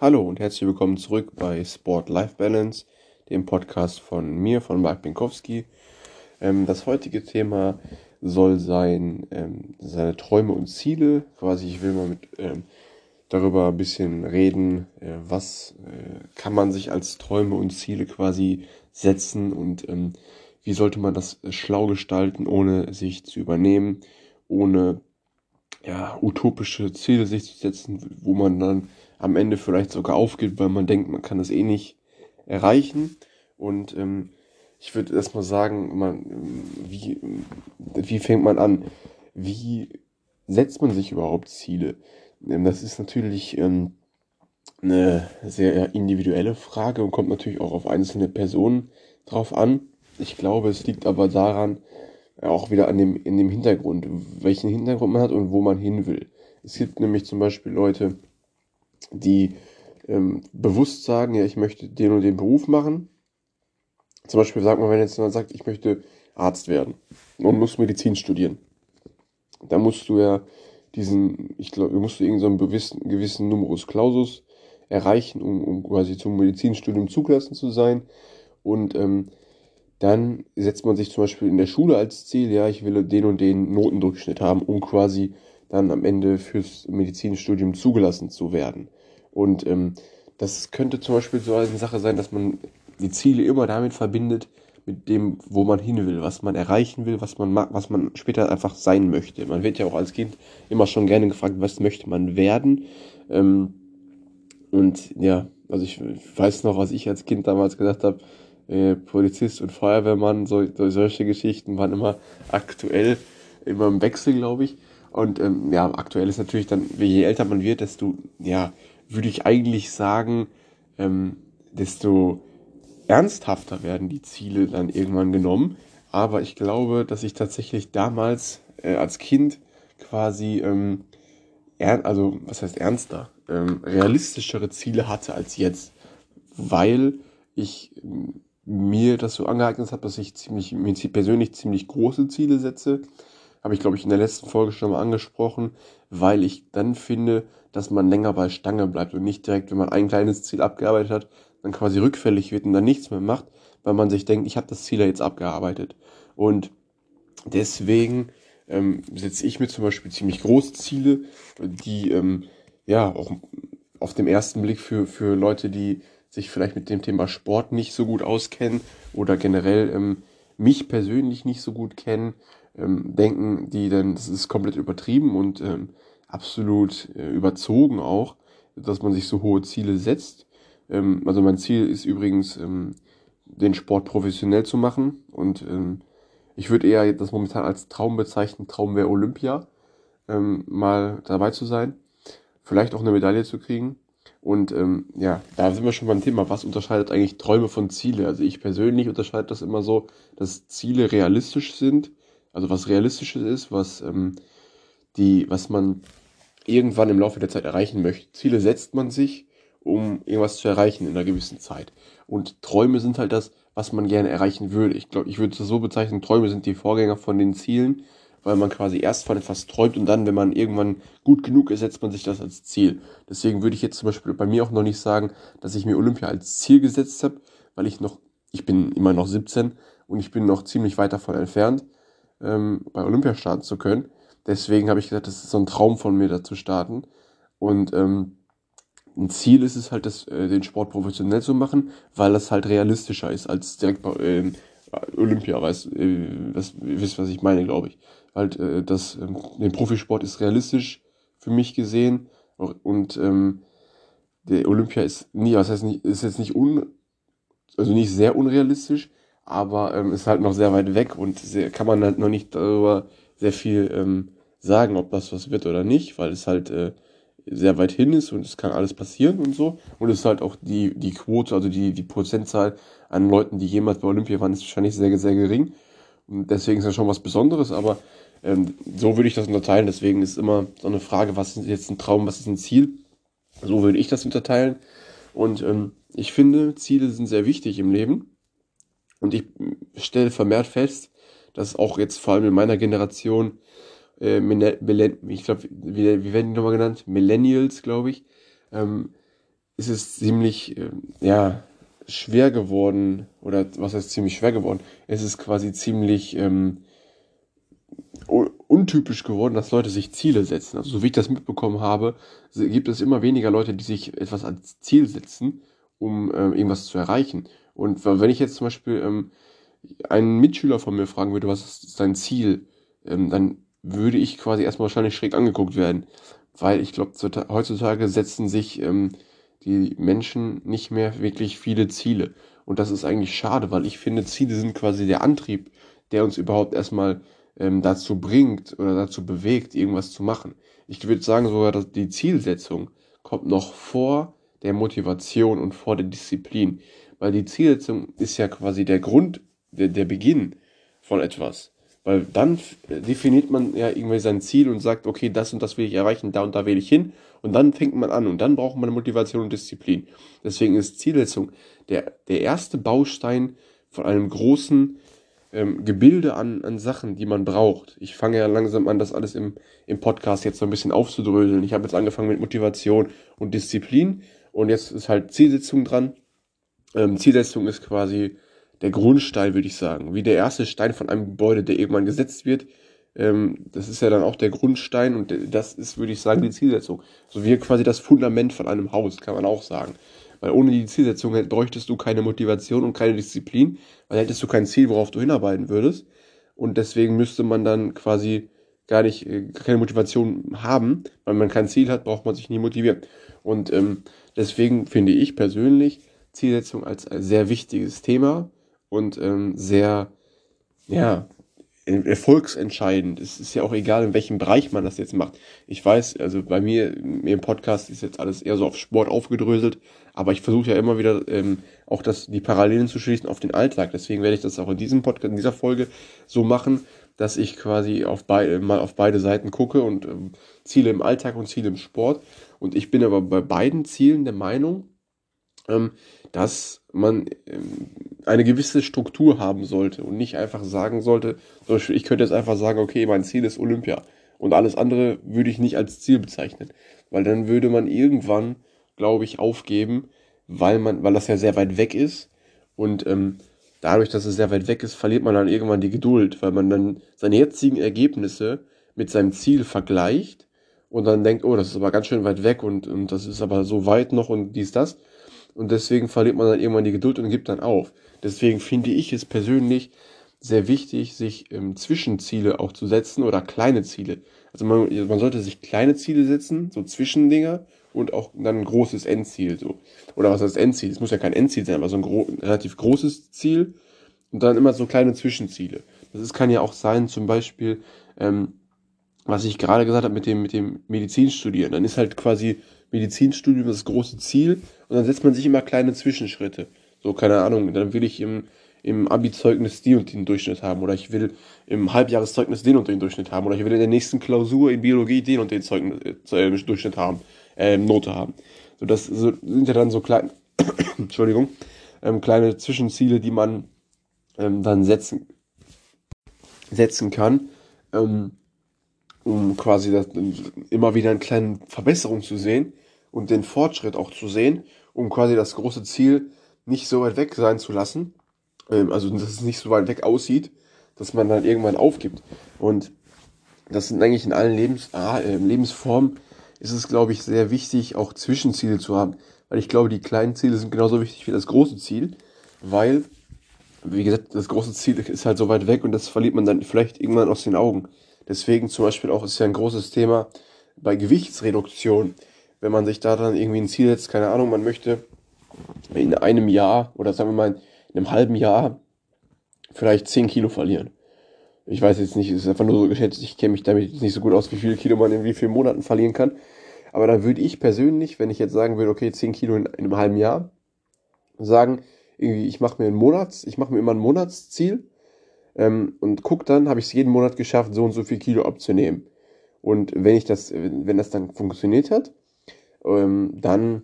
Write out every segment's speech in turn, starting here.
Hallo und herzlich willkommen zurück bei Sport Life Balance, dem Podcast von mir, von Mark Binkowski. Ähm, das heutige Thema soll sein, ähm, seine Träume und Ziele. Quasi, ich will mal mit ähm, darüber ein bisschen reden, äh, was äh, kann man sich als Träume und Ziele quasi setzen und ähm, wie sollte man das schlau gestalten, ohne sich zu übernehmen, ohne ja, utopische Ziele sich zu setzen, wo man dann am Ende vielleicht sogar aufgibt, weil man denkt, man kann das eh nicht erreichen. Und ähm, ich würde erstmal sagen, man, wie, wie fängt man an? Wie setzt man sich überhaupt Ziele? Ähm, das ist natürlich ähm, eine sehr individuelle Frage und kommt natürlich auch auf einzelne Personen drauf an. Ich glaube, es liegt aber daran, auch wieder an dem, in dem Hintergrund, welchen Hintergrund man hat und wo man hin will. Es gibt nämlich zum Beispiel Leute, die ähm, bewusst sagen, ja, ich möchte den und den Beruf machen. Zum Beispiel sagt man, wenn jetzt jemand sagt, ich möchte Arzt werden und muss Medizin studieren, dann musst du ja diesen, ich glaube, musst du irgendeinen so gewissen, gewissen Numerus Clausus erreichen, um, um quasi zum Medizinstudium zugelassen zu sein. Und ähm, dann setzt man sich zum Beispiel in der Schule als Ziel, ja, ich will den und den Notendurchschnitt haben, um quasi dann am Ende fürs Medizinstudium zugelassen zu werden. Und ähm, das könnte zum Beispiel so eine Sache sein, dass man die Ziele immer damit verbindet, mit dem, wo man hin will, was man erreichen will, was man was man später einfach sein möchte. Man wird ja auch als Kind immer schon gerne gefragt, was möchte man werden. Ähm, und ja, also ich, weiß noch, was ich als Kind damals gesagt habe, äh, Polizist und Feuerwehrmann, so, solche Geschichten waren immer aktuell, immer im Wechsel, glaube ich. Und ähm, ja, aktuell ist natürlich dann, je älter man wird, desto, ja, würde ich eigentlich sagen, ähm, desto ernsthafter werden die Ziele dann irgendwann genommen. Aber ich glaube, dass ich tatsächlich damals äh, als Kind quasi, ähm, also was heißt ernster, ähm, realistischere Ziele hatte als jetzt, weil ich mir das so angeeignet habe, dass ich ziemlich, mir persönlich ziemlich große Ziele setze. Habe ich, glaube ich, in der letzten Folge schon mal angesprochen, weil ich dann finde, dass man länger bei Stange bleibt und nicht direkt, wenn man ein kleines Ziel abgearbeitet hat, dann quasi rückfällig wird und dann nichts mehr macht, weil man sich denkt, ich habe das Ziel ja jetzt abgearbeitet. Und deswegen ähm, setze ich mir zum Beispiel ziemlich große Ziele, die ähm, ja auch auf dem ersten Blick für, für Leute, die sich vielleicht mit dem Thema Sport nicht so gut auskennen oder generell ähm, mich persönlich nicht so gut kennen, ähm, denken die dann, das ist komplett übertrieben und ähm, absolut äh, überzogen auch, dass man sich so hohe Ziele setzt. Ähm, also mein Ziel ist übrigens, ähm, den Sport professionell zu machen und ähm, ich würde eher das momentan als Traum bezeichnen. Traum wäre Olympia, ähm, mal dabei zu sein, vielleicht auch eine Medaille zu kriegen und ähm, ja, da sind wir schon beim Thema, was unterscheidet eigentlich Träume von Ziele? Also ich persönlich unterscheide das immer so, dass Ziele realistisch sind, also was realistisches ist, was ähm, die, was man irgendwann im Laufe der Zeit erreichen möchte. Ziele setzt man sich, um irgendwas zu erreichen in einer gewissen Zeit. Und Träume sind halt das, was man gerne erreichen würde. Ich glaube, ich würde es so bezeichnen, Träume sind die Vorgänger von den Zielen weil man quasi erst von etwas träumt und dann, wenn man irgendwann gut genug ist, setzt man sich das als Ziel. Deswegen würde ich jetzt zum Beispiel bei mir auch noch nicht sagen, dass ich mir Olympia als Ziel gesetzt habe, weil ich noch, ich bin immer noch 17 und ich bin noch ziemlich weit davon entfernt, ähm, bei Olympia starten zu können. Deswegen habe ich gesagt, das ist so ein Traum von mir, da zu starten. Und ähm, ein Ziel ist es halt, das, äh, den Sport professionell zu machen, weil das halt realistischer ist als direkt bei äh, Olympia. Weißt, äh, ihr wisst, was ich meine, glaube ich halt äh, das, ähm, den Profisport ist realistisch für mich gesehen und ähm, der Olympia ist nie, was heißt nicht, ist jetzt nicht un, also nicht sehr unrealistisch, aber ähm, ist halt noch sehr weit weg und sehr, kann man halt noch nicht darüber sehr viel ähm, sagen, ob das was wird oder nicht, weil es halt äh, sehr weit hin ist und es kann alles passieren und so. Und es ist halt auch die, die Quote, also die, die Prozentzahl an Leuten, die jemals bei Olympia waren, ist wahrscheinlich sehr, sehr gering. Und deswegen ist das schon was Besonderes, aber ähm, so würde ich das unterteilen. Deswegen ist immer so eine Frage, was ist jetzt ein Traum, was ist ein Ziel? So würde ich das unterteilen. Und ähm, ich finde, Ziele sind sehr wichtig im Leben. Und ich stelle vermehrt fest, dass auch jetzt vor allem in meiner Generation, äh, ich glaube, wie, wie werden die nochmal genannt? Millennials, glaube ich, ähm, ist es ziemlich, äh, ja, schwer geworden, oder was heißt ziemlich schwer geworden? Es ist quasi ziemlich ähm, untypisch geworden, dass Leute sich Ziele setzen. Also so wie ich das mitbekommen habe, gibt es immer weniger Leute, die sich etwas als Ziel setzen, um ähm, irgendwas zu erreichen. Und wenn ich jetzt zum Beispiel ähm, einen Mitschüler von mir fragen würde, was ist dein Ziel, ähm, dann würde ich quasi erstmal wahrscheinlich schräg angeguckt werden. Weil ich glaube, heutzutage setzen sich ähm, die Menschen nicht mehr wirklich viele Ziele. Und das ist eigentlich schade, weil ich finde, Ziele sind quasi der Antrieb, der uns überhaupt erstmal ähm, dazu bringt oder dazu bewegt, irgendwas zu machen. Ich würde sagen sogar, dass die Zielsetzung kommt noch vor der Motivation und vor der Disziplin. Weil die Zielsetzung ist ja quasi der Grund, der, der Beginn von etwas. Weil dann definiert man ja irgendwie sein Ziel und sagt, okay, das und das will ich erreichen, da und da will ich hin. Und dann fängt man an und dann braucht man Motivation und Disziplin. Deswegen ist Zielsetzung der, der erste Baustein von einem großen ähm, Gebilde an, an Sachen, die man braucht. Ich fange ja langsam an, das alles im, im Podcast jetzt so ein bisschen aufzudröseln. Ich habe jetzt angefangen mit Motivation und Disziplin und jetzt ist halt Zielsetzung dran. Ähm, Zielsetzung ist quasi der Grundstein, würde ich sagen. Wie der erste Stein von einem Gebäude, der irgendwann gesetzt wird. Ähm, das ist ja dann auch der Grundstein und das ist, würde ich sagen, die Zielsetzung. So wie quasi das Fundament von einem Haus, kann man auch sagen. Weil ohne die Zielsetzung bräuchtest du keine Motivation und keine Disziplin, weil hättest du kein Ziel, worauf du hinarbeiten würdest. Und deswegen müsste man dann quasi gar nicht äh, keine Motivation haben, weil man kein Ziel hat, braucht man sich nie motivieren. Und ähm, deswegen finde ich persönlich Zielsetzung als ein sehr wichtiges Thema und ähm, sehr, ja, erfolgsentscheidend. Es ist ja auch egal, in welchem Bereich man das jetzt macht. Ich weiß, also bei mir, mir im Podcast ist jetzt alles eher so auf Sport aufgedröselt, aber ich versuche ja immer wieder ähm, auch das, die Parallelen zu schließen auf den Alltag. Deswegen werde ich das auch in diesem Podcast, in dieser Folge so machen, dass ich quasi auf beide, mal auf beide Seiten gucke und ähm, Ziele im Alltag und Ziele im Sport. Und ich bin aber bei beiden Zielen der Meinung, ähm, dass man ähm, eine gewisse Struktur haben sollte und nicht einfach sagen sollte, zum Beispiel, ich könnte jetzt einfach sagen, okay, mein Ziel ist Olympia und alles andere würde ich nicht als Ziel bezeichnen, weil dann würde man irgendwann, glaube ich, aufgeben, weil man, weil das ja sehr weit weg ist und ähm, dadurch, dass es sehr weit weg ist, verliert man dann irgendwann die Geduld, weil man dann seine jetzigen Ergebnisse mit seinem Ziel vergleicht und dann denkt, oh, das ist aber ganz schön weit weg und, und das ist aber so weit noch und dies, das. Und deswegen verliert man dann irgendwann die Geduld und gibt dann auf. Deswegen finde ich es persönlich sehr wichtig, sich ähm, Zwischenziele auch zu setzen oder kleine Ziele. Also man, man sollte sich kleine Ziele setzen, so Zwischendinger und auch dann ein großes Endziel. So. Oder was heißt Endziel? Es muss ja kein Endziel sein, aber so ein, gro ein relativ großes Ziel und dann immer so kleine Zwischenziele. Das ist, kann ja auch sein, zum Beispiel, ähm, was ich gerade gesagt habe mit dem, mit dem Medizinstudieren. Dann ist halt quasi Medizinstudium das große Ziel und dann setzt man sich immer kleine Zwischenschritte. So, keine Ahnung, dann will ich im, im Abi-Zeugnis die und den Durchschnitt haben oder ich will im Halbjahreszeugnis den und den Durchschnitt haben oder ich will in der nächsten Klausur in Biologie den und den Zeugnis, äh, Durchschnitt haben, äh, Note haben. So, das so, sind ja dann so kleine, Entschuldigung, ähm, kleine Zwischenziele, die man ähm, dann setzen, setzen kann. Ähm, um quasi das, immer wieder eine kleine Verbesserung zu sehen und den Fortschritt auch zu sehen, um quasi das große Ziel nicht so weit weg sein zu lassen. Ähm, also, dass es nicht so weit weg aussieht, dass man dann irgendwann aufgibt. Und das sind eigentlich in allen Lebens, äh, Lebensformen ist es, glaube ich, sehr wichtig, auch Zwischenziele zu haben. Weil ich glaube, die kleinen Ziele sind genauso wichtig wie das große Ziel, weil, wie gesagt, das große Ziel ist halt so weit weg und das verliert man dann vielleicht irgendwann aus den Augen. Deswegen zum Beispiel auch ist ja ein großes Thema bei Gewichtsreduktion. Wenn man sich da dann irgendwie ein Ziel setzt, keine Ahnung, man möchte in einem Jahr oder sagen wir mal in einem halben Jahr vielleicht 10 Kilo verlieren. Ich weiß jetzt nicht, es ist einfach nur so geschätzt, ich kenne mich damit nicht so gut aus, wie viele Kilo man in wie vielen Monaten verlieren kann. Aber da würde ich persönlich, wenn ich jetzt sagen würde, okay, 10 Kilo in, in einem halben Jahr, sagen, irgendwie, ich mache mir einen Monats, ich mache mir immer ein Monatsziel ähm, und guck dann, habe ich es jeden Monat geschafft, so und so viel Kilo abzunehmen. Und wenn ich das, wenn das dann funktioniert hat, ähm, dann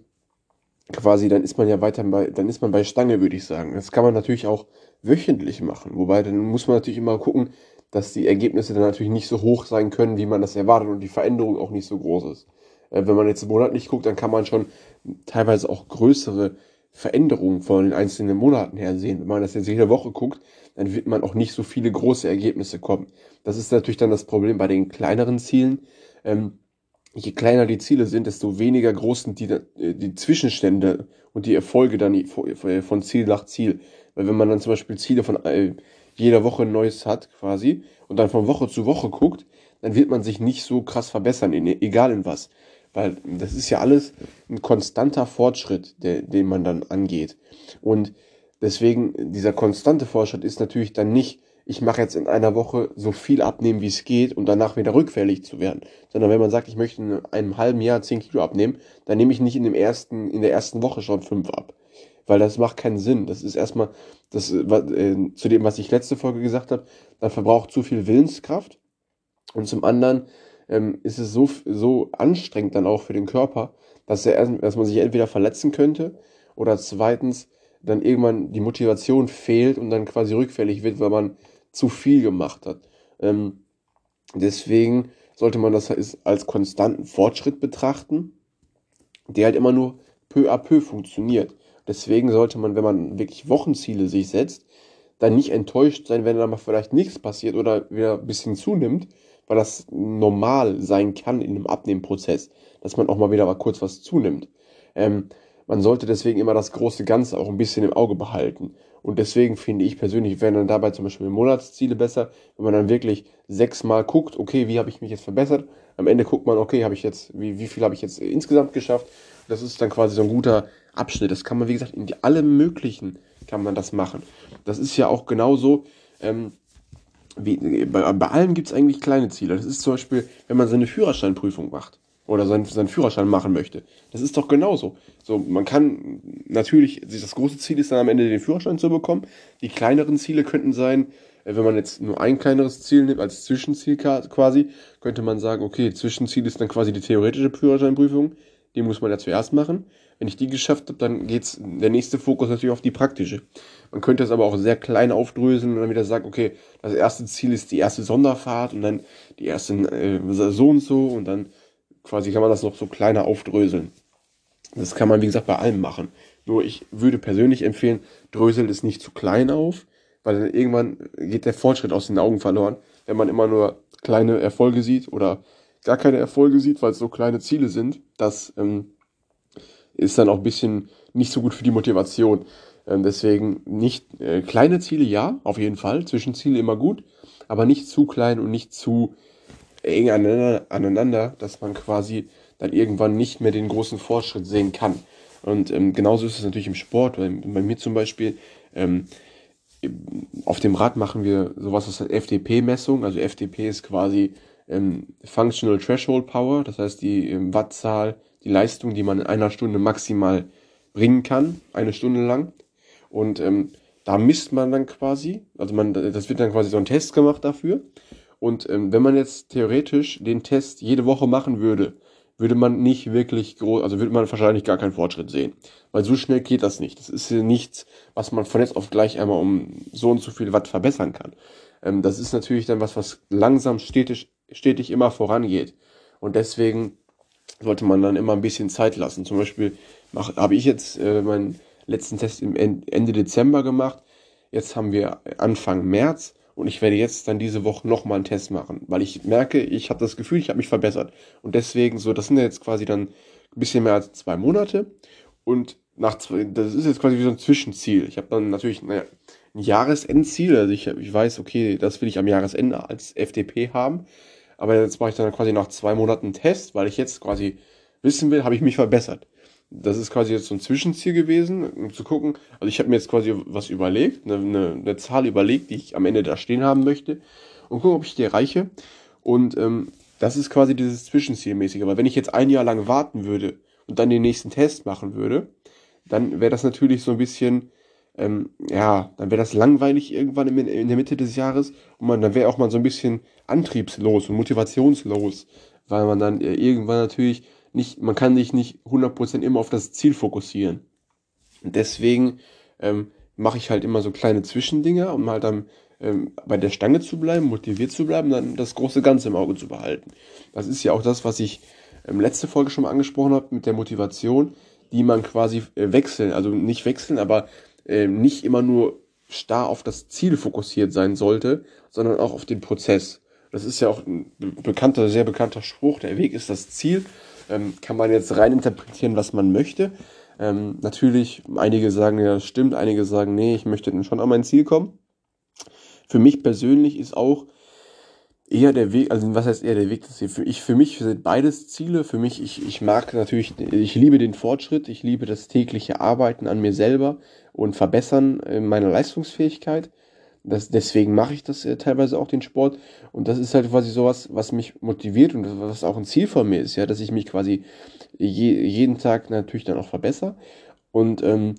quasi, dann ist man ja weiter bei, dann ist man bei Stange, würde ich sagen. Das kann man natürlich auch wöchentlich machen. Wobei, dann muss man natürlich immer gucken, dass die Ergebnisse dann natürlich nicht so hoch sein können, wie man das erwartet und die Veränderung auch nicht so groß ist. Äh, wenn man jetzt monatlich guckt, dann kann man schon teilweise auch größere Veränderungen von den einzelnen Monaten her sehen. Wenn man das jetzt jede Woche guckt, dann wird man auch nicht so viele große Ergebnisse kommen. Das ist natürlich dann das Problem bei den kleineren Zielen. Ähm, je kleiner die Ziele sind, desto weniger groß sind die, äh, die Zwischenstände und die Erfolge dann von Ziel nach Ziel. Weil wenn man dann zum Beispiel Ziele von äh, jeder Woche ein neues hat quasi und dann von Woche zu Woche guckt, dann wird man sich nicht so krass verbessern, egal in was. Weil das ist ja alles ein konstanter Fortschritt, der, den man dann angeht. Und deswegen, dieser konstante Fortschritt ist natürlich dann nicht, ich mache jetzt in einer Woche so viel abnehmen, wie es geht, und danach wieder rückfällig zu werden. Sondern wenn man sagt, ich möchte in einem halben Jahr 10 Kilo abnehmen, dann nehme ich nicht in dem ersten, in der ersten Woche schon 5 ab. Weil das macht keinen Sinn. Das ist erstmal, das, äh, zu dem, was ich letzte Folge gesagt habe, dann verbraucht zu viel Willenskraft. Und zum anderen ähm, ist es so, so anstrengend dann auch für den Körper, dass, er, dass man sich entweder verletzen könnte oder zweitens dann irgendwann die Motivation fehlt und dann quasi rückfällig wird, weil man zu viel gemacht hat. Ähm, deswegen sollte man das als konstanten Fortschritt betrachten, der halt immer nur peu à peu funktioniert. Deswegen sollte man, wenn man wirklich Wochenziele sich setzt, dann nicht enttäuscht sein, wenn dann mal vielleicht nichts passiert oder wieder ein bisschen zunimmt, weil das normal sein kann in einem Abnehmprozess, dass man auch mal wieder mal kurz was zunimmt. Ähm, man sollte deswegen immer das große Ganze auch ein bisschen im Auge behalten. Und deswegen finde ich persönlich, wären dann dabei zum Beispiel Monatsziele besser, wenn man dann wirklich sechsmal guckt, okay, wie habe ich mich jetzt verbessert? Am Ende guckt man, okay, habe ich jetzt, wie, wie viel habe ich jetzt insgesamt geschafft? Das ist dann quasi so ein guter Abschnitt. Das kann man, wie gesagt, in die, alle möglichen kann man das machen. Das ist ja auch genauso, ähm, wie, bei, bei allem gibt es eigentlich kleine Ziele. Das ist zum Beispiel, wenn man seine Führerscheinprüfung macht oder seinen, seinen Führerschein machen möchte. Das ist doch genauso. So, man kann natürlich, das große Ziel ist dann am Ende den Führerschein zu bekommen. Die kleineren Ziele könnten sein, äh, wenn man jetzt nur ein kleineres Ziel nimmt, als Zwischenziel quasi, könnte man sagen, okay, Zwischenziel ist dann quasi die theoretische Führerscheinprüfung. Die muss man ja zuerst machen. Wenn ich die geschafft habe, dann geht's der nächste Fokus natürlich auf die praktische. Man könnte es aber auch sehr klein aufdröseln und dann wieder sagen, okay, das erste Ziel ist die erste Sonderfahrt und dann die erste äh, so und so und dann quasi kann man das noch so kleiner aufdröseln. Das kann man, wie gesagt, bei allem machen. Nur ich würde persönlich empfehlen, dröselt es nicht zu klein auf, weil dann irgendwann geht der Fortschritt aus den Augen verloren, wenn man immer nur kleine Erfolge sieht oder gar keine Erfolge sieht, weil es so kleine Ziele sind. Das ähm, ist dann auch ein bisschen nicht so gut für die Motivation. Ähm, deswegen nicht äh, kleine Ziele, ja, auf jeden Fall. Zwischenziele immer gut, aber nicht zu klein und nicht zu eng aneinander, dass man quasi dann irgendwann nicht mehr den großen Fortschritt sehen kann. Und ähm, genauso ist es natürlich im Sport. Bei, bei mir zum Beispiel, ähm, auf dem Rad machen wir sowas, heißt FDP-Messung. Also FDP ist quasi ähm, Functional Threshold Power, das heißt die ähm, Wattzahl, die Leistung, die man in einer Stunde maximal bringen kann, eine Stunde lang. Und ähm, da misst man dann quasi, also man, das wird dann quasi so ein Test gemacht dafür. Und ähm, wenn man jetzt theoretisch den Test jede Woche machen würde, würde man nicht wirklich groß, also würde man wahrscheinlich gar keinen Fortschritt sehen. Weil so schnell geht das nicht. Das ist nichts, was man von jetzt auf gleich einmal um so und so viel Watt verbessern kann. Ähm, das ist natürlich dann was, was langsam stetig, stetig immer vorangeht. Und deswegen sollte man dann immer ein bisschen Zeit lassen. Zum Beispiel habe ich jetzt äh, meinen letzten Test im Ende Dezember gemacht. Jetzt haben wir Anfang März und ich werde jetzt dann diese Woche nochmal einen Test machen, weil ich merke, ich habe das Gefühl, ich habe mich verbessert. Und deswegen so, das sind jetzt quasi dann ein bisschen mehr als zwei Monate. Und nach zwei, das ist jetzt quasi wie so ein Zwischenziel. Ich habe dann natürlich naja, ein Jahresendziel. Also ich, ich weiß, okay, das will ich am Jahresende als FDP haben. Aber jetzt mache ich dann quasi nach zwei Monaten einen Test, weil ich jetzt quasi wissen will, habe ich mich verbessert. Das ist quasi jetzt so ein Zwischenziel gewesen, um zu gucken. Also ich habe mir jetzt quasi was überlegt, eine, eine, eine, Zahl überlegt, die ich am Ende da stehen haben möchte und gucken, ob ich die erreiche. Und ähm, das ist quasi dieses Zwischenzielmäßige. Aber wenn ich jetzt ein Jahr lang warten würde und dann den nächsten Test machen würde, dann wäre das natürlich so ein bisschen ähm, ja, dann wäre das langweilig irgendwann in, in, der Mitte des Jahres und man, dann wäre auch mal so ein bisschen antriebslos und motivationslos, weil man dann äh, irgendwann natürlich nicht, man kann sich nicht 100% immer auf das Ziel fokussieren. Und deswegen ähm, mache ich halt immer so kleine Zwischendinger, um halt dann ähm, bei der Stange zu bleiben, motiviert zu bleiben, dann das große Ganze im Auge zu behalten. Das ist ja auch das, was ich ähm, letzte Folge schon mal angesprochen habe, mit der Motivation, die man quasi äh, wechseln, also nicht wechseln, aber äh, nicht immer nur starr auf das Ziel fokussiert sein sollte, sondern auch auf den Prozess. Das ist ja auch ein bekannter, sehr bekannter Spruch, der Weg ist das Ziel. Ähm, kann man jetzt rein interpretieren, was man möchte. Ähm, natürlich, einige sagen, ja, das stimmt, einige sagen, nee, ich möchte dann schon an mein Ziel kommen. Für mich persönlich ist auch eher der Weg, also was heißt eher der Weg, das für, ich, für mich sind beides Ziele. Für mich, ich, ich mag natürlich, ich liebe den Fortschritt, ich liebe das tägliche Arbeiten an mir selber und Verbessern äh, meiner Leistungsfähigkeit. Das, deswegen mache ich das äh, teilweise auch den Sport. Und das ist halt quasi sowas, was mich motiviert und was auch ein Ziel von mir ist, ja, dass ich mich quasi je, jeden Tag natürlich dann auch verbessere. Und ähm,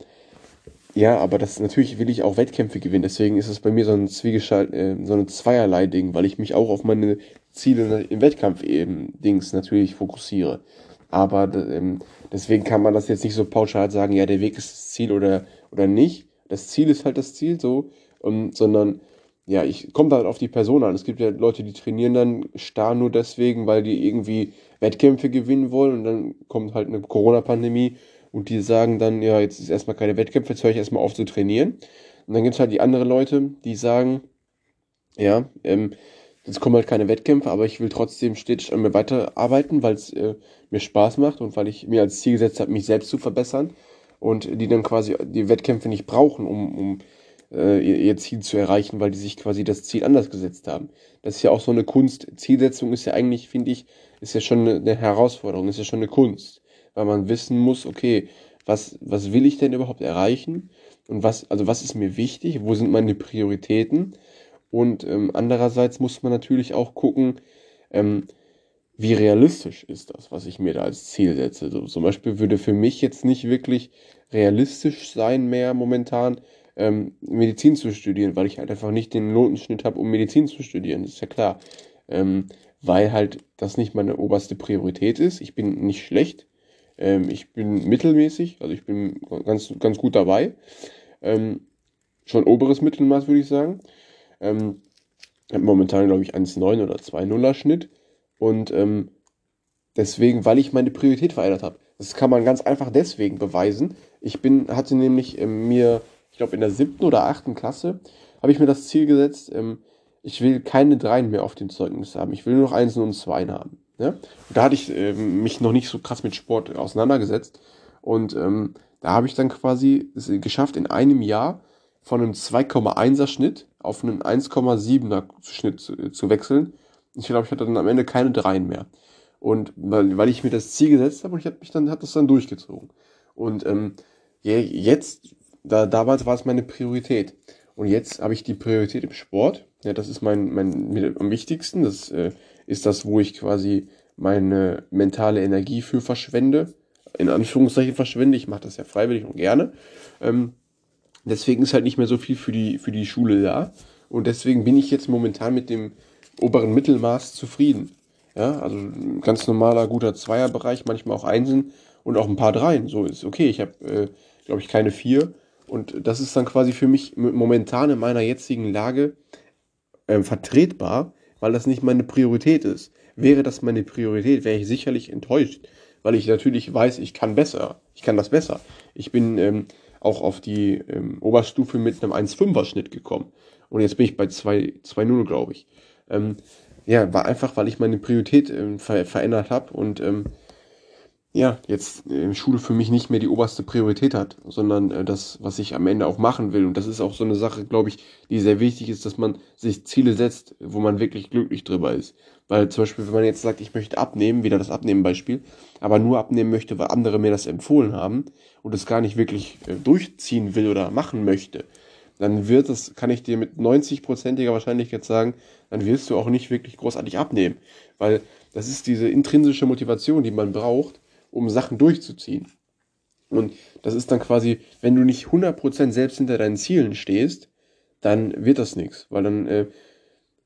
ja, aber das natürlich will ich auch Wettkämpfe gewinnen. Deswegen ist es bei mir so ein Zwiegestalt, äh, so ein Zweierlei-Ding, weil ich mich auch auf meine Ziele im Wettkampf eben Dings natürlich fokussiere. Aber ähm, deswegen kann man das jetzt nicht so pauschal sagen, ja, der Weg ist das Ziel oder, oder nicht. Das Ziel ist halt das Ziel so, um, sondern ja, ich komme halt auf die Person an. Es gibt ja Leute, die trainieren dann starr nur deswegen, weil die irgendwie Wettkämpfe gewinnen wollen und dann kommt halt eine Corona-Pandemie und die sagen dann, ja, jetzt ist erstmal keine Wettkämpfe, jetzt höre ich erstmal auf zu trainieren. Und dann gibt es halt die anderen Leute, die sagen, ja, ähm, jetzt kommen halt keine Wettkämpfe, aber ich will trotzdem stetig an mir weiterarbeiten, weil es äh, mir Spaß macht und weil ich mir als Ziel gesetzt habe, mich selbst zu verbessern. Und die dann quasi die Wettkämpfe nicht brauchen, um, um äh, ihr Ziel zu erreichen, weil die sich quasi das Ziel anders gesetzt haben. Das ist ja auch so eine Kunst. Zielsetzung ist ja eigentlich, finde ich, ist ja schon eine Herausforderung, ist ja schon eine Kunst weil man wissen muss, okay, was, was will ich denn überhaupt erreichen? Und was, also was ist mir wichtig? Wo sind meine Prioritäten? Und ähm, andererseits muss man natürlich auch gucken, ähm, wie realistisch ist das, was ich mir da als Ziel setze. So, zum Beispiel würde für mich jetzt nicht wirklich realistisch sein mehr momentan, ähm, Medizin zu studieren, weil ich halt einfach nicht den Notenschnitt habe, um Medizin zu studieren. Das ist ja klar. Ähm, weil halt das nicht meine oberste Priorität ist. Ich bin nicht schlecht. Ähm, ich bin mittelmäßig, also ich bin ganz, ganz gut dabei. Ähm, schon oberes Mittelmaß, würde ich sagen. Ähm, momentan, glaube ich, 1,9 oder 2,0er Schnitt. Und ähm, deswegen, weil ich meine Priorität verändert habe. Das kann man ganz einfach deswegen beweisen. Ich bin, hatte nämlich ähm, mir, ich glaube, in der siebten oder achten Klasse, habe ich mir das Ziel gesetzt, ähm, ich will keine Dreien mehr auf dem Zeugnis haben. Ich will nur noch Einsen und Zweien haben. Ne? Da hatte ich äh, mich noch nicht so krass mit Sport auseinandergesetzt. Und ähm, da habe ich dann quasi es geschafft, in einem Jahr von einem 2,1er Schnitt auf einen 1,7er Schnitt zu, äh, zu wechseln. Ich glaube, ich hatte dann am Ende keine Dreien mehr. Und weil, weil ich mir das Ziel gesetzt habe und ich habe mich dann, hat das dann durchgezogen. Und ähm, jetzt, da, damals war es meine Priorität. Und jetzt habe ich die Priorität im Sport. Ja, das ist mein, mein am wichtigsten. Das äh, ist das, wo ich quasi meine mentale Energie für verschwende. In Anführungszeichen verschwende. Ich mache das ja freiwillig und gerne. Ähm, deswegen ist halt nicht mehr so viel für die, für die Schule da. Und deswegen bin ich jetzt momentan mit dem oberen Mittelmaß zufrieden. Ja, also ganz normaler, guter Zweierbereich, manchmal auch Einsen und auch ein paar Dreien. So ist okay. Ich habe, äh, glaube ich, keine vier. Und das ist dann quasi für mich momentan in meiner jetzigen Lage äh, vertretbar, weil das nicht meine Priorität ist. Wäre das meine Priorität, wäre ich sicherlich enttäuscht, weil ich natürlich weiß, ich kann besser. Ich kann das besser. Ich bin ähm, auch auf die ähm, Oberstufe mit einem 1,5er Schnitt gekommen. Und jetzt bin ich bei 2,0, glaube ich. Ähm, ja, war einfach, weil ich meine Priorität ähm, ver verändert habe und ähm, ja, jetzt äh, Schule für mich nicht mehr die oberste Priorität hat, sondern äh, das, was ich am Ende auch machen will. Und das ist auch so eine Sache, glaube ich, die sehr wichtig ist, dass man sich Ziele setzt, wo man wirklich glücklich drüber ist. Weil zum Beispiel, wenn man jetzt sagt, ich möchte abnehmen, wieder das Abnehmen-Beispiel, aber nur abnehmen möchte, weil andere mir das empfohlen haben und es gar nicht wirklich äh, durchziehen will oder machen möchte, dann wird es, kann ich dir mit 90%iger Wahrscheinlichkeit sagen, dann wirst du auch nicht wirklich großartig abnehmen. Weil das ist diese intrinsische Motivation, die man braucht, um Sachen durchzuziehen. Und das ist dann quasi, wenn du nicht 100% selbst hinter deinen Zielen stehst, dann wird das nichts, weil dann äh,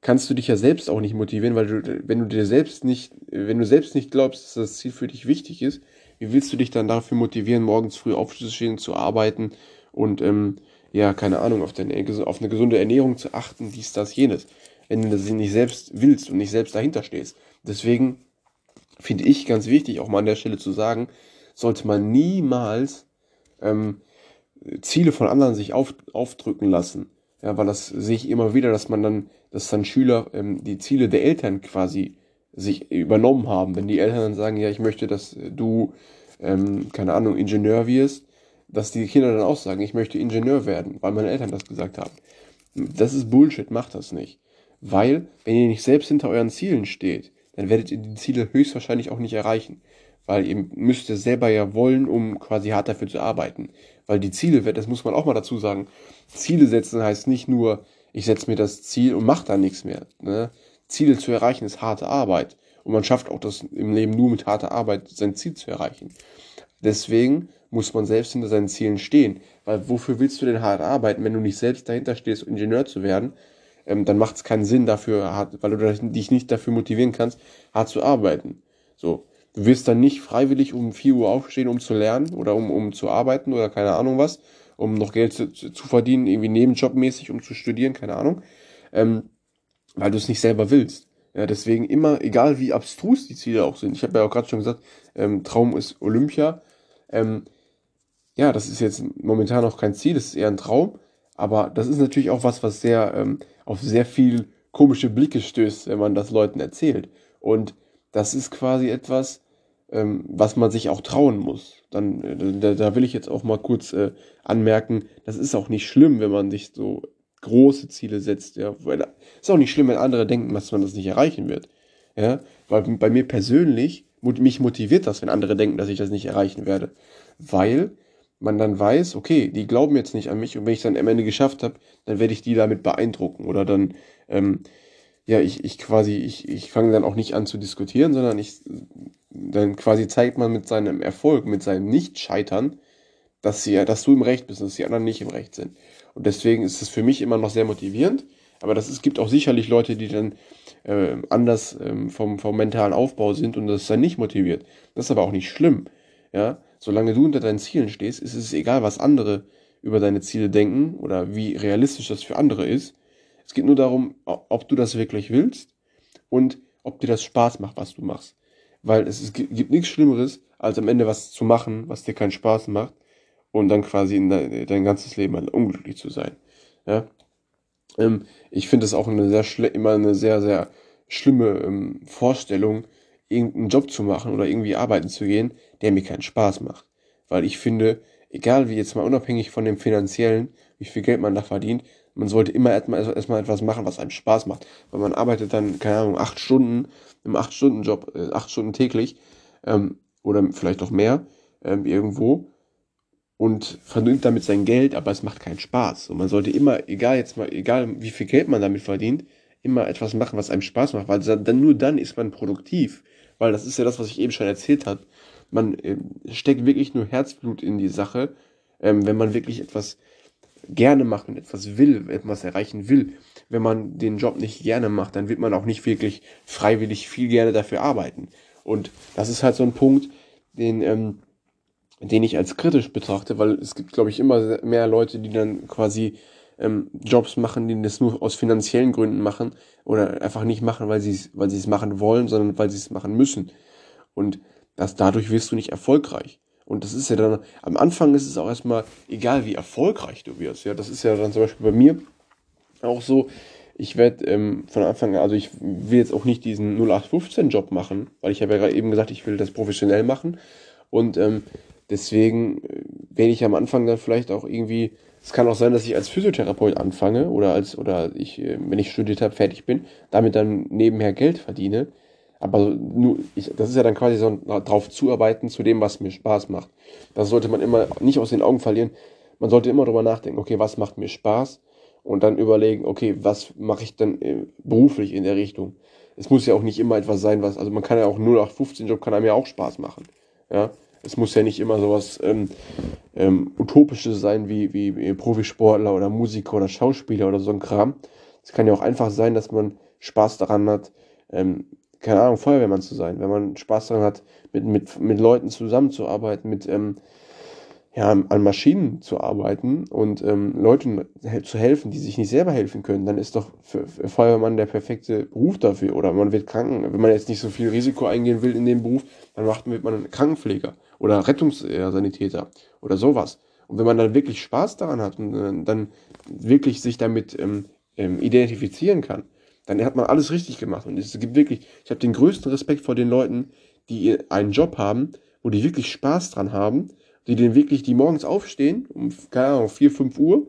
kannst du dich ja selbst auch nicht motivieren, weil du, wenn du dir selbst nicht, wenn du selbst nicht glaubst, dass das Ziel für dich wichtig ist, wie willst du dich dann dafür motivieren, morgens früh aufzustehen, zu arbeiten und ähm, ja, keine Ahnung, auf, deine, auf eine gesunde Ernährung zu achten, dies, das, jenes, wenn du das nicht selbst willst und nicht selbst dahinter stehst. Deswegen finde ich ganz wichtig, auch mal an der Stelle zu sagen, sollte man niemals ähm, Ziele von anderen sich auf, aufdrücken lassen. Ja, weil das sehe ich immer wieder, dass man dann, dass dann Schüler ähm, die Ziele der Eltern quasi sich übernommen haben. Wenn die Eltern dann sagen, ja, ich möchte, dass du, ähm, keine Ahnung, Ingenieur wirst, dass die Kinder dann auch sagen, ich möchte Ingenieur werden, weil meine Eltern das gesagt haben. Das ist Bullshit, macht das nicht. Weil, wenn ihr nicht selbst hinter euren Zielen steht, dann werdet ihr die Ziele höchstwahrscheinlich auch nicht erreichen. Weil ihr müsst es selber ja wollen, um quasi hart dafür zu arbeiten. Weil die Ziele, das muss man auch mal dazu sagen, Ziele setzen heißt nicht nur, ich setze mir das Ziel und mache da nichts mehr. Ne? Ziele zu erreichen ist harte Arbeit. Und man schafft auch das im Leben nur mit harter Arbeit, sein Ziel zu erreichen. Deswegen muss man selbst hinter seinen Zielen stehen. Weil wofür willst du denn hart arbeiten, wenn du nicht selbst dahinter stehst, Ingenieur zu werden? Ähm, dann macht es keinen Sinn dafür, hart, weil du dich nicht dafür motivieren kannst, hart zu arbeiten. So. Du wirst dann nicht freiwillig um 4 Uhr aufstehen, um zu lernen oder um, um zu arbeiten oder keine Ahnung was, um noch Geld zu, zu verdienen, irgendwie nebenjobmäßig, um zu studieren, keine Ahnung. Ähm, weil du es nicht selber willst. Ja, deswegen immer, egal wie abstrus die Ziele auch sind. Ich habe ja auch gerade schon gesagt, ähm, Traum ist Olympia. Ähm, ja, das ist jetzt momentan noch kein Ziel, das ist eher ein Traum. Aber das ist natürlich auch was, was sehr ähm, auf sehr viel komische Blicke stößt, wenn man das Leuten erzählt. Und das ist quasi etwas, ähm, was man sich auch trauen muss. Dann, äh, da, da, will ich jetzt auch mal kurz äh, anmerken, das ist auch nicht schlimm, wenn man sich so große Ziele setzt, ja. Weil, ist auch nicht schlimm, wenn andere denken, dass man das nicht erreichen wird. Ja, weil bei mir persönlich, mich motiviert das, wenn andere denken, dass ich das nicht erreichen werde. Weil man dann weiß, okay, die glauben jetzt nicht an mich und wenn ich es dann am Ende geschafft habe, dann werde ich die damit beeindrucken oder dann, ähm, ja, ich, ich quasi, ich, ich fange dann auch nicht an zu diskutieren, sondern ich, dann quasi zeigt man mit seinem Erfolg, mit seinem Nicht-Scheitern, dass sie, dass du im Recht bist, dass die anderen nicht im Recht sind. Und deswegen ist es für mich immer noch sehr motivierend. Aber das, es gibt auch sicherlich Leute, die dann äh, anders ähm, vom, vom mentalen Aufbau sind und das dann nicht motiviert. Das ist aber auch nicht schlimm. Ja, solange du unter deinen Zielen stehst, ist es egal, was andere über deine Ziele denken oder wie realistisch das für andere ist. Es geht nur darum, ob du das wirklich willst und ob dir das Spaß macht, was du machst. Weil es, es gibt nichts Schlimmeres, als am Ende was zu machen, was dir keinen Spaß macht und dann quasi in dein, dein ganzes Leben halt unglücklich zu sein. Ja? Ähm, ich finde es auch eine sehr immer eine sehr, sehr schlimme ähm, Vorstellung, irgendeinen Job zu machen oder irgendwie arbeiten zu gehen, der mir keinen Spaß macht. Weil ich finde, egal wie jetzt mal unabhängig von dem finanziellen, wie viel Geld man da verdient, man sollte immer erstmal, erstmal etwas machen, was einem Spaß macht. Weil man arbeitet dann, keine Ahnung, acht Stunden, im acht Stunden Job, äh, acht Stunden täglich, ähm, oder vielleicht auch mehr, ähm, irgendwo und verdient damit sein Geld, aber es macht keinen Spaß. Und man sollte immer, egal jetzt mal, egal wie viel Geld man damit verdient, immer etwas machen, was einem Spaß macht, weil dann nur dann ist man produktiv. Weil das ist ja das, was ich eben schon erzählt habe. Man äh, steckt wirklich nur Herzblut in die Sache, ähm, wenn man wirklich etwas gerne macht und etwas will, etwas erreichen will. Wenn man den Job nicht gerne macht, dann wird man auch nicht wirklich freiwillig viel gerne dafür arbeiten. Und das ist halt so ein Punkt, den ähm, den ich als kritisch betrachte, weil es gibt, glaube ich, immer mehr Leute, die dann quasi ähm, Jobs machen, die das nur aus finanziellen Gründen machen oder einfach nicht machen, weil sie es weil sie es machen wollen, sondern weil sie es machen müssen. Und das, dadurch wirst du nicht erfolgreich. Und das ist ja dann, am Anfang ist es auch erstmal egal, wie erfolgreich du wirst. Ja, das ist ja dann zum Beispiel bei mir auch so. Ich werde ähm, von Anfang an, also ich will jetzt auch nicht diesen 0815-Job machen, weil ich habe ja gerade eben gesagt, ich will das professionell machen. Und ähm, Deswegen äh, werde ich am Anfang dann vielleicht auch irgendwie, es kann auch sein, dass ich als Physiotherapeut anfange oder als, oder ich, äh, wenn ich studiert habe, fertig bin, damit dann nebenher Geld verdiene. Aber nur, ich, das ist ja dann quasi so ein drauf zuarbeiten zu dem, was mir Spaß macht. Das sollte man immer nicht aus den Augen verlieren. Man sollte immer darüber nachdenken, okay, was macht mir Spaß? Und dann überlegen, okay, was mache ich dann äh, beruflich in der Richtung? Es muss ja auch nicht immer etwas sein, was, also man kann ja auch 0815 Job kann einem ja auch Spaß machen. Ja, es muss ja nicht immer sowas ähm, ähm, Utopisches sein wie, wie, wie Profisportler oder Musiker oder Schauspieler oder so ein Kram. Es kann ja auch einfach sein, dass man Spaß daran hat, ähm, keine Ahnung, Feuerwehrmann zu sein. Wenn man Spaß daran hat, mit, mit, mit Leuten zusammenzuarbeiten, mit, ähm, ja, an Maschinen zu arbeiten und ähm, Leuten zu helfen, die sich nicht selber helfen können, dann ist doch für, für Feuerwehrmann der perfekte Beruf dafür. Oder man wird Kranken, wenn man jetzt nicht so viel Risiko eingehen will in dem Beruf, dann macht, wird man Krankenpfleger oder Rettungssanitäter oder sowas. Und wenn man dann wirklich Spaß daran hat und äh, dann wirklich sich damit ähm, ähm, identifizieren kann, dann hat man alles richtig gemacht. Und es gibt wirklich, ich habe den größten Respekt vor den Leuten, die einen Job haben, wo die wirklich Spaß dran haben die den wirklich, die morgens aufstehen, um, keine Ahnung, 4, 5 Uhr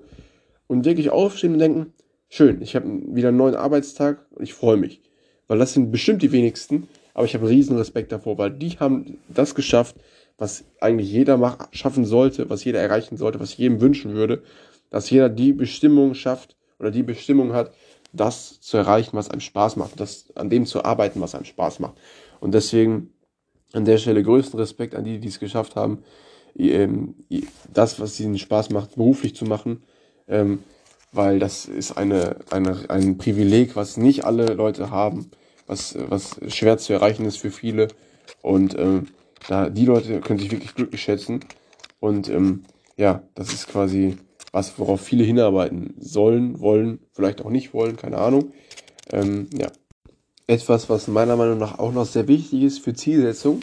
und wirklich aufstehen und denken, schön, ich habe wieder einen neuen Arbeitstag und ich freue mich. Weil das sind bestimmt die wenigsten, aber ich habe riesen Respekt davor, weil die haben das geschafft, was eigentlich jeder mach, schaffen sollte, was jeder erreichen sollte, was ich jedem wünschen würde, dass jeder die Bestimmung schafft oder die Bestimmung hat, das zu erreichen, was einem Spaß macht, das an dem zu arbeiten, was einem Spaß macht. Und deswegen an der Stelle größten Respekt an die, die es geschafft haben, ähm, das, was ihnen Spaß macht, beruflich zu machen, ähm, weil das ist eine, eine, ein Privileg, was nicht alle Leute haben, was, was schwer zu erreichen ist für viele. Und ähm, da, die Leute können sich wirklich glücklich schätzen. Und ja, das ist quasi was, worauf viele hinarbeiten sollen, wollen, vielleicht auch nicht wollen, keine Ahnung. Ähm, ja. Etwas, was meiner Meinung nach auch noch sehr wichtig ist für Zielsetzung,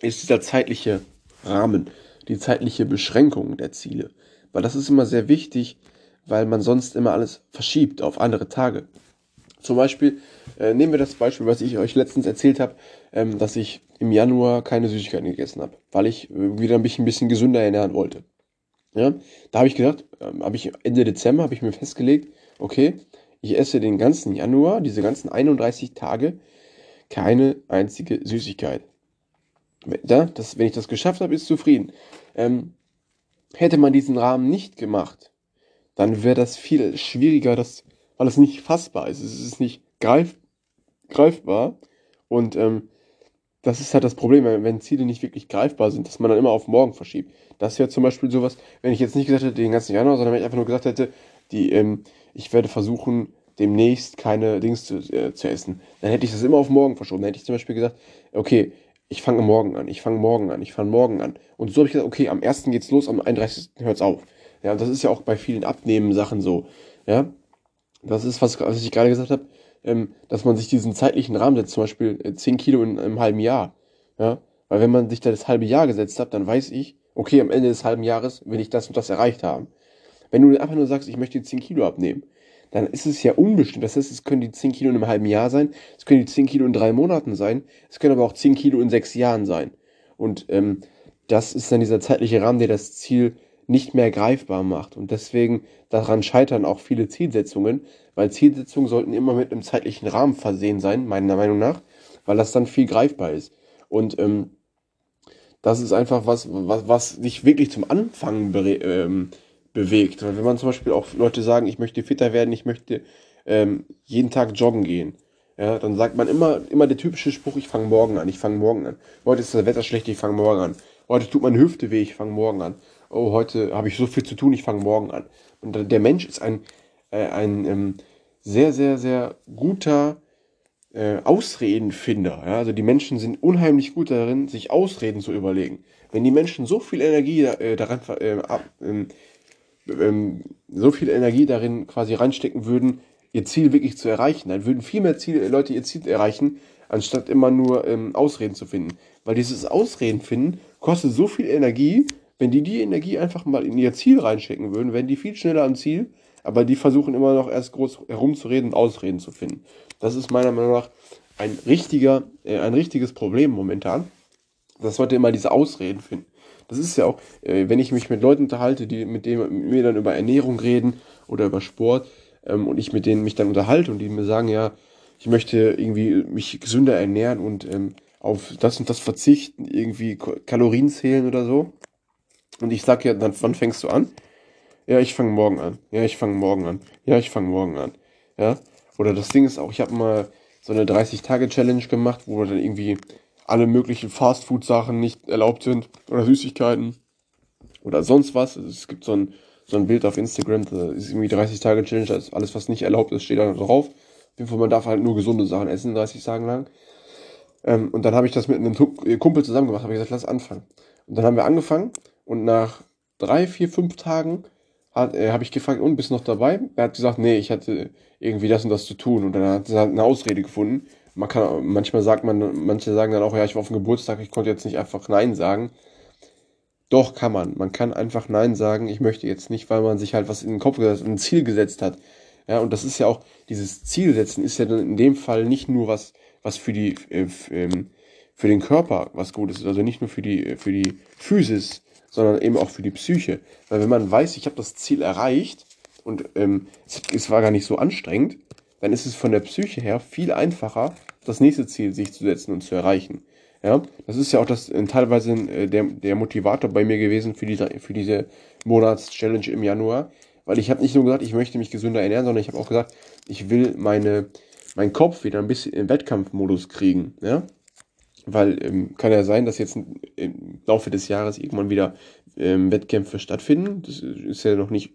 ist dieser zeitliche Rahmen die zeitliche Beschränkung der Ziele. Weil das ist immer sehr wichtig, weil man sonst immer alles verschiebt auf andere Tage. Zum Beispiel, äh, nehmen wir das Beispiel, was ich euch letztens erzählt habe, ähm, dass ich im Januar keine Süßigkeiten gegessen habe, weil ich äh, wieder mich ein bisschen gesünder ernähren wollte. Ja, da habe ich gedacht, ähm, habe ich Ende Dezember habe ich mir festgelegt, okay, ich esse den ganzen Januar, diese ganzen 31 Tage, keine einzige Süßigkeit. Ja, das, wenn ich das geschafft habe, ist zufrieden. Ähm, hätte man diesen Rahmen nicht gemacht, dann wäre das viel schwieriger, das, weil es nicht fassbar ist. Es ist nicht greif, greifbar. Und ähm, das ist halt das Problem, wenn Ziele nicht wirklich greifbar sind, dass man dann immer auf morgen verschiebt. Das wäre zum Beispiel sowas, wenn ich jetzt nicht gesagt hätte, den ganzen Januar, sondern wenn ich einfach nur gesagt hätte, die, ähm, ich werde versuchen, demnächst keine Dings zu, äh, zu essen. Dann hätte ich das immer auf morgen verschoben. Dann hätte ich zum Beispiel gesagt, okay, ich fange morgen an, ich fange morgen an, ich fange morgen an. Und so habe ich gesagt, okay, am 1. geht's los, am 31. hört's auf. Ja, und das ist ja auch bei vielen Abnehmen-Sachen so. Ja, das ist, was, was ich gerade gesagt habe, ähm, dass man sich diesen zeitlichen Rahmen setzt, zum Beispiel äh, 10 Kilo in einem halben Jahr. Ja, weil wenn man sich da das halbe Jahr gesetzt hat, dann weiß ich, okay, am Ende des halben Jahres will ich das und das erreicht haben. Wenn du einfach nur sagst, ich möchte 10 Kilo abnehmen, dann ist es ja unbestimmt. Das heißt, es können die 10 Kilo in einem halben Jahr sein, es können die 10 Kilo in drei Monaten sein, es können aber auch 10 Kilo in sechs Jahren sein. Und ähm, das ist dann dieser zeitliche Rahmen, der das Ziel nicht mehr greifbar macht. Und deswegen daran scheitern auch viele Zielsetzungen, weil Zielsetzungen sollten immer mit einem zeitlichen Rahmen versehen sein, meiner Meinung nach, weil das dann viel greifbar ist. Und ähm, das ist einfach was, was, was dich wirklich zum Anfangen ähm, bewegt. Wenn man zum Beispiel auch Leute sagen, ich möchte fitter werden, ich möchte ähm, jeden Tag joggen gehen, ja, dann sagt man immer, immer der typische Spruch, ich fange morgen an, ich fange morgen an. Heute ist das Wetter schlecht, ich fange morgen an. Heute tut meine Hüfte weh, ich fange morgen an. Oh, heute habe ich so viel zu tun, ich fange morgen an. Und der Mensch ist ein, äh, ein ähm, sehr, sehr, sehr guter äh, Ausredenfinder. Ja? Also die Menschen sind unheimlich gut darin, sich Ausreden zu überlegen. Wenn die Menschen so viel Energie äh, daran äh, ähm, ähm, so viel Energie darin quasi reinstecken würden, ihr Ziel wirklich zu erreichen. Dann würden viel mehr Ziele, Leute ihr Ziel erreichen, anstatt immer nur ähm, Ausreden zu finden. Weil dieses Ausreden finden kostet so viel Energie, wenn die die Energie einfach mal in ihr Ziel reinstecken würden, wären die viel schneller am Ziel, aber die versuchen immer noch erst groß herumzureden und Ausreden zu finden. Das ist meiner Meinung nach ein richtiger, äh, ein richtiges Problem momentan, dass Leute immer diese Ausreden finden. Das ist ja auch, äh, wenn ich mich mit Leuten unterhalte, die mit, dem, mit mir dann über Ernährung reden oder über Sport ähm, und ich mit denen mich dann unterhalte und die mir sagen, ja, ich möchte irgendwie mich gesünder ernähren und ähm, auf das und das verzichten, irgendwie Kalorien zählen oder so. Und ich sage ja, dann, wann fängst du an? Ja, ich fange morgen an. Ja, ich fange morgen an. Ja, ich fange morgen an. Ja. Oder das Ding ist auch, ich habe mal so eine 30-Tage-Challenge gemacht, wo dann irgendwie alle möglichen Fastfood-Sachen nicht erlaubt sind oder Süßigkeiten oder sonst was. Also es gibt so ein, so ein Bild auf Instagram, da ist irgendwie 30 Tage Challenge, da ist alles, was nicht erlaubt ist, steht da drauf. Auf jeden Fall, man darf halt nur gesunde Sachen essen, 30 Tage lang. Ähm, und dann habe ich das mit einem Kumpel zusammen gemacht, habe ich gesagt, lass anfangen. Und dann haben wir angefangen und nach drei, vier, fünf Tagen äh, habe ich gefragt, und bist du noch dabei? Er hat gesagt, nee, ich hatte irgendwie das und das zu tun. Und dann hat er halt eine Ausrede gefunden. Man kann, manchmal sagt man, manche sagen dann auch, ja, ich war auf dem Geburtstag, ich konnte jetzt nicht einfach Nein sagen. Doch, kann man. Man kann einfach Nein sagen, ich möchte jetzt nicht, weil man sich halt was in den Kopf gesetzt, ein Ziel gesetzt hat. Ja, und das ist ja auch, dieses Ziel setzen ist ja dann in dem Fall nicht nur was, was für die, äh, ähm, für den Körper was Gutes ist, also nicht nur für die, für die Physis, sondern eben auch für die Psyche. Weil wenn man weiß, ich habe das Ziel erreicht und ähm, es, es war gar nicht so anstrengend, dann ist es von der Psyche her viel einfacher, das nächste Ziel sich zu setzen und zu erreichen. Ja, das ist ja auch das äh, teilweise äh, der, der Motivator bei mir gewesen für diese, für diese Monatschallenge im Januar, weil ich habe nicht nur gesagt, ich möchte mich gesünder ernähren, sondern ich habe auch gesagt, ich will meine, meinen Kopf wieder ein bisschen im Wettkampfmodus kriegen. Ja? Weil ähm, kann ja sein, dass jetzt im Laufe des Jahres irgendwann wieder ähm, Wettkämpfe stattfinden. Das ist ja noch nicht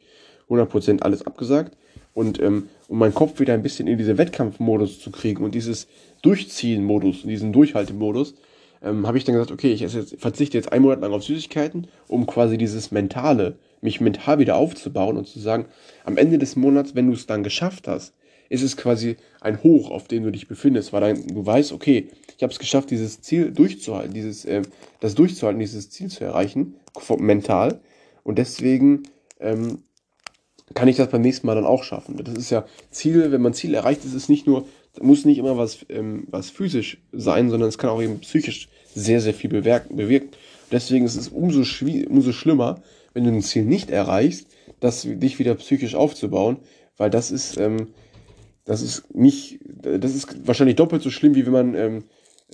100% alles abgesagt. Und ähm, um meinen Kopf wieder ein bisschen in diese Wettkampfmodus zu kriegen und dieses Durchziehen-Modus, diesen Durchhaltemodus, ähm, habe ich dann gesagt, okay, ich jetzt, verzichte jetzt einen Monat lang auf Süßigkeiten, um quasi dieses Mentale, mich mental wieder aufzubauen und zu sagen, am Ende des Monats, wenn du es dann geschafft hast, ist es quasi ein Hoch, auf dem du dich befindest, weil dann du weißt, okay, ich habe es geschafft, dieses Ziel durchzuhalten, dieses, äh, das durchzuhalten, dieses Ziel zu erreichen, mental. Und deswegen ähm, kann ich das beim nächsten Mal dann auch schaffen. Das ist ja Ziel, wenn man Ziel erreicht, ist es nicht nur, muss nicht immer was, ähm, was physisch sein, sondern es kann auch eben psychisch sehr, sehr viel bewirken. bewirken. Deswegen ist es umso, umso schlimmer, wenn du ein Ziel nicht erreichst, das dich wieder psychisch aufzubauen, weil das ist, ähm, das ist nicht, das ist wahrscheinlich doppelt so schlimm, wie wenn man ähm,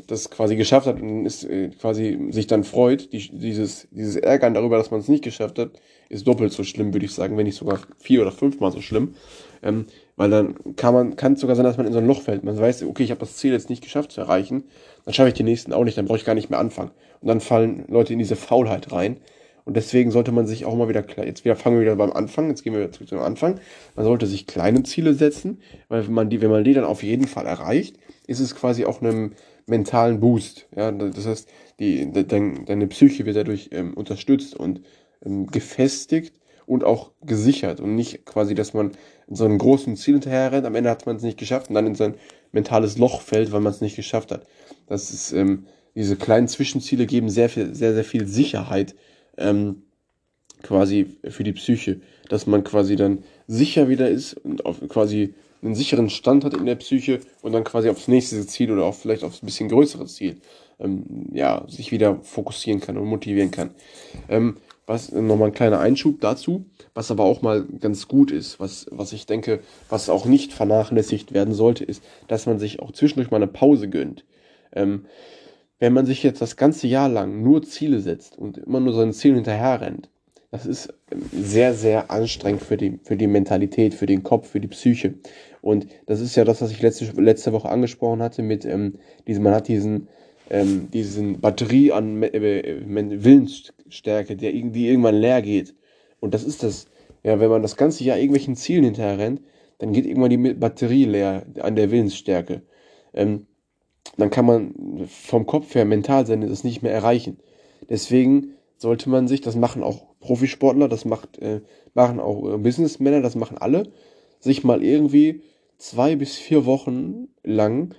das quasi geschafft hat und ist äh, quasi sich dann freut. Die, dieses, dieses Ärgern darüber, dass man es nicht geschafft hat, ist doppelt so schlimm, würde ich sagen, wenn nicht sogar vier oder fünfmal so schlimm. Ähm, weil dann kann man, kann es sogar sein, dass man in so ein Loch fällt. Man weiß, okay, ich habe das Ziel jetzt nicht geschafft zu erreichen, dann schaffe ich die nächsten auch nicht, dann brauche ich gar nicht mehr anfangen. Und dann fallen Leute in diese Faulheit rein. Und deswegen sollte man sich auch mal wieder, jetzt wieder fangen wir wieder beim Anfang, jetzt gehen wir wieder zurück zum Anfang. Man sollte sich kleine Ziele setzen, weil wenn man die, wenn man die dann auf jeden Fall erreicht, ist es quasi auch einem mentalen Boost. Ja, das heißt, die, dein, deine Psyche wird dadurch ähm, unterstützt und ähm, gefestigt und auch gesichert und nicht quasi, dass man in so einem großen Ziel hinterher rennt, am Ende hat man es nicht geschafft und dann in sein mentales Loch fällt, weil man es nicht geschafft hat. Das ist, ähm, diese kleinen Zwischenziele geben sehr viel, sehr, sehr viel Sicherheit ähm, quasi für die Psyche, dass man quasi dann sicher wieder ist und auf quasi einen sicheren Stand hat in der Psyche und dann quasi aufs nächste Ziel oder auch vielleicht aufs bisschen größere Ziel ähm, ja, sich wieder fokussieren kann und motivieren kann. Ähm, was nochmal ein kleiner Einschub dazu, was aber auch mal ganz gut ist, was, was ich denke, was auch nicht vernachlässigt werden sollte, ist, dass man sich auch zwischendurch mal eine Pause gönnt. Ähm, wenn man sich jetzt das ganze Jahr lang nur Ziele setzt und immer nur seinen Zielen hinterher rennt, das ist ähm, sehr, sehr anstrengend für die, für die Mentalität, für den Kopf, für die Psyche. Und das ist ja das, was ich letzte, letzte Woche angesprochen hatte mit ähm, diesem, man hat diesen, ähm, diesen Batterie an äh, Willensstärke, der irgendwie irgendwann leer geht. Und das ist das, ja, wenn man das ganze Jahr irgendwelchen Zielen hinterher rennt, dann geht irgendwann die Batterie leer an der Willensstärke. Ähm, dann kann man vom Kopf her mental sein, das nicht mehr erreichen. Deswegen sollte man sich, das machen auch Profisportler, das macht, äh, machen auch äh, Businessmänner, das machen alle, sich mal irgendwie zwei bis vier Wochen lang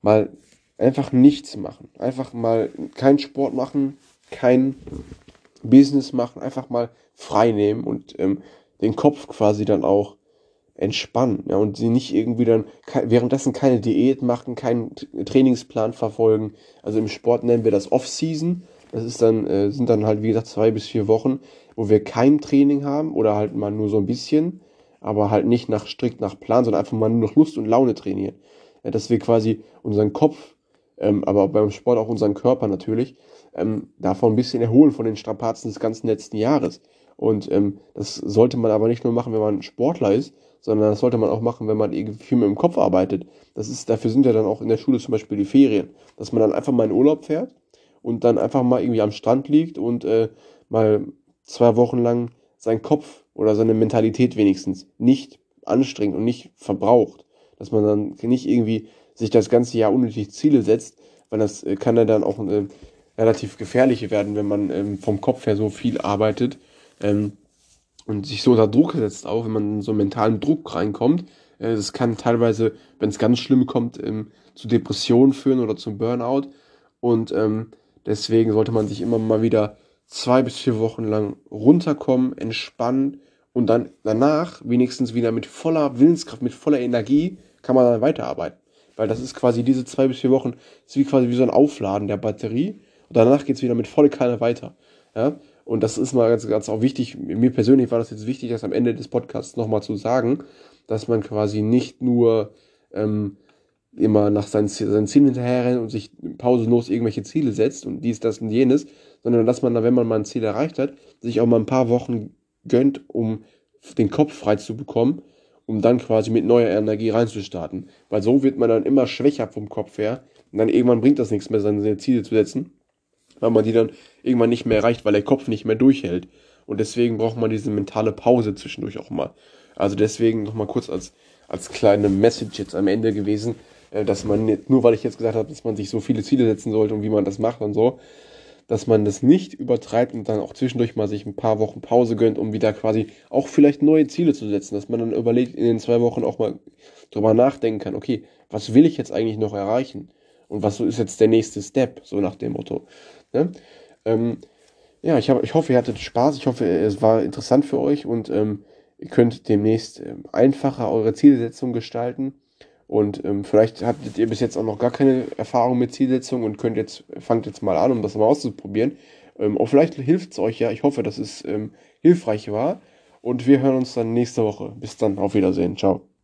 mal einfach nichts machen. Einfach mal keinen Sport machen, kein Business machen, einfach mal frei nehmen und ähm, den Kopf quasi dann auch entspannen. Ja, und sie nicht irgendwie dann währenddessen keine Diät machen, keinen Trainingsplan verfolgen. Also im Sport nennen wir das Off-Season. Das ist dann, äh, sind dann halt, wie gesagt, zwei bis vier Wochen, wo wir kein Training haben oder halt mal nur so ein bisschen, aber halt nicht nach strikt nach Plan, sondern einfach mal nur noch Lust und Laune trainieren. Ja, dass wir quasi unseren Kopf, ähm, aber beim Sport auch unseren Körper natürlich, ähm, davon ein bisschen erholen von den Strapazen des ganzen letzten Jahres. Und ähm, das sollte man aber nicht nur machen, wenn man Sportler ist, sondern das sollte man auch machen, wenn man irgendwie viel mit dem Kopf arbeitet. Das ist, dafür sind ja dann auch in der Schule zum Beispiel die Ferien, dass man dann einfach mal in Urlaub fährt und dann einfach mal irgendwie am Strand liegt und äh, mal zwei Wochen lang seinen Kopf oder seine Mentalität wenigstens nicht anstrengt und nicht verbraucht. Dass man dann nicht irgendwie sich das ganze Jahr unnötig Ziele setzt, weil das äh, kann ja dann auch äh, relativ gefährlich werden, wenn man ähm, vom Kopf her so viel arbeitet ähm, und sich so unter Druck setzt, auch wenn man in so einen mentalen Druck reinkommt. Äh, das kann teilweise, wenn es ganz schlimm kommt, ähm, zu Depressionen führen oder zum Burnout. Und ähm, deswegen sollte man sich immer mal wieder zwei bis vier Wochen lang runterkommen, entspannen und dann danach wenigstens wieder mit voller Willenskraft, mit voller Energie kann man dann weiterarbeiten. Weil das ist quasi diese zwei bis vier Wochen, ist wie quasi wie so ein Aufladen der Batterie. Und danach geht es wieder mit voller Kanne weiter. Ja? Und das ist mal ganz, ganz auch wichtig. Mir persönlich war das jetzt wichtig, das am Ende des Podcasts nochmal zu sagen, dass man quasi nicht nur ähm, immer nach seinen, seinen Zielen hinterher rennt und sich pausenlos irgendwelche Ziele setzt und dies, das und jenes, sondern dass man, wenn man mal ein Ziel erreicht hat, sich auch mal ein paar Wochen gönnt, um den Kopf frei zu bekommen, um dann quasi mit neuer Energie reinzustarten. Weil so wird man dann immer schwächer vom Kopf her und dann irgendwann bringt das nichts mehr, seine Ziele zu setzen, weil man die dann irgendwann nicht mehr erreicht, weil der Kopf nicht mehr durchhält. Und deswegen braucht man diese mentale Pause zwischendurch auch mal. Also deswegen nochmal kurz als, als kleine Message jetzt am Ende gewesen, äh, dass man nicht, nur weil ich jetzt gesagt habe, dass man sich so viele Ziele setzen sollte und wie man das macht und so, dass man das nicht übertreibt und dann auch zwischendurch mal sich ein paar Wochen Pause gönnt, um wieder quasi auch vielleicht neue Ziele zu setzen, dass man dann überlegt, in den zwei Wochen auch mal drüber nachdenken kann, okay, was will ich jetzt eigentlich noch erreichen? Und was ist jetzt der nächste Step, so nach dem Motto. Ne? Ähm, ja, ich, hab, ich hoffe, ihr hattet Spaß, ich hoffe, es war interessant für euch und ähm, ihr könnt demnächst ähm, einfacher eure Zielsetzung gestalten. Und ähm, vielleicht hattet ihr bis jetzt auch noch gar keine Erfahrung mit Zielsetzung und könnt jetzt, fangt jetzt mal an, um das mal auszuprobieren. Ähm, auch vielleicht hilft es euch ja. Ich hoffe, dass es ähm, hilfreich war. Und wir hören uns dann nächste Woche. Bis dann, auf Wiedersehen. Ciao.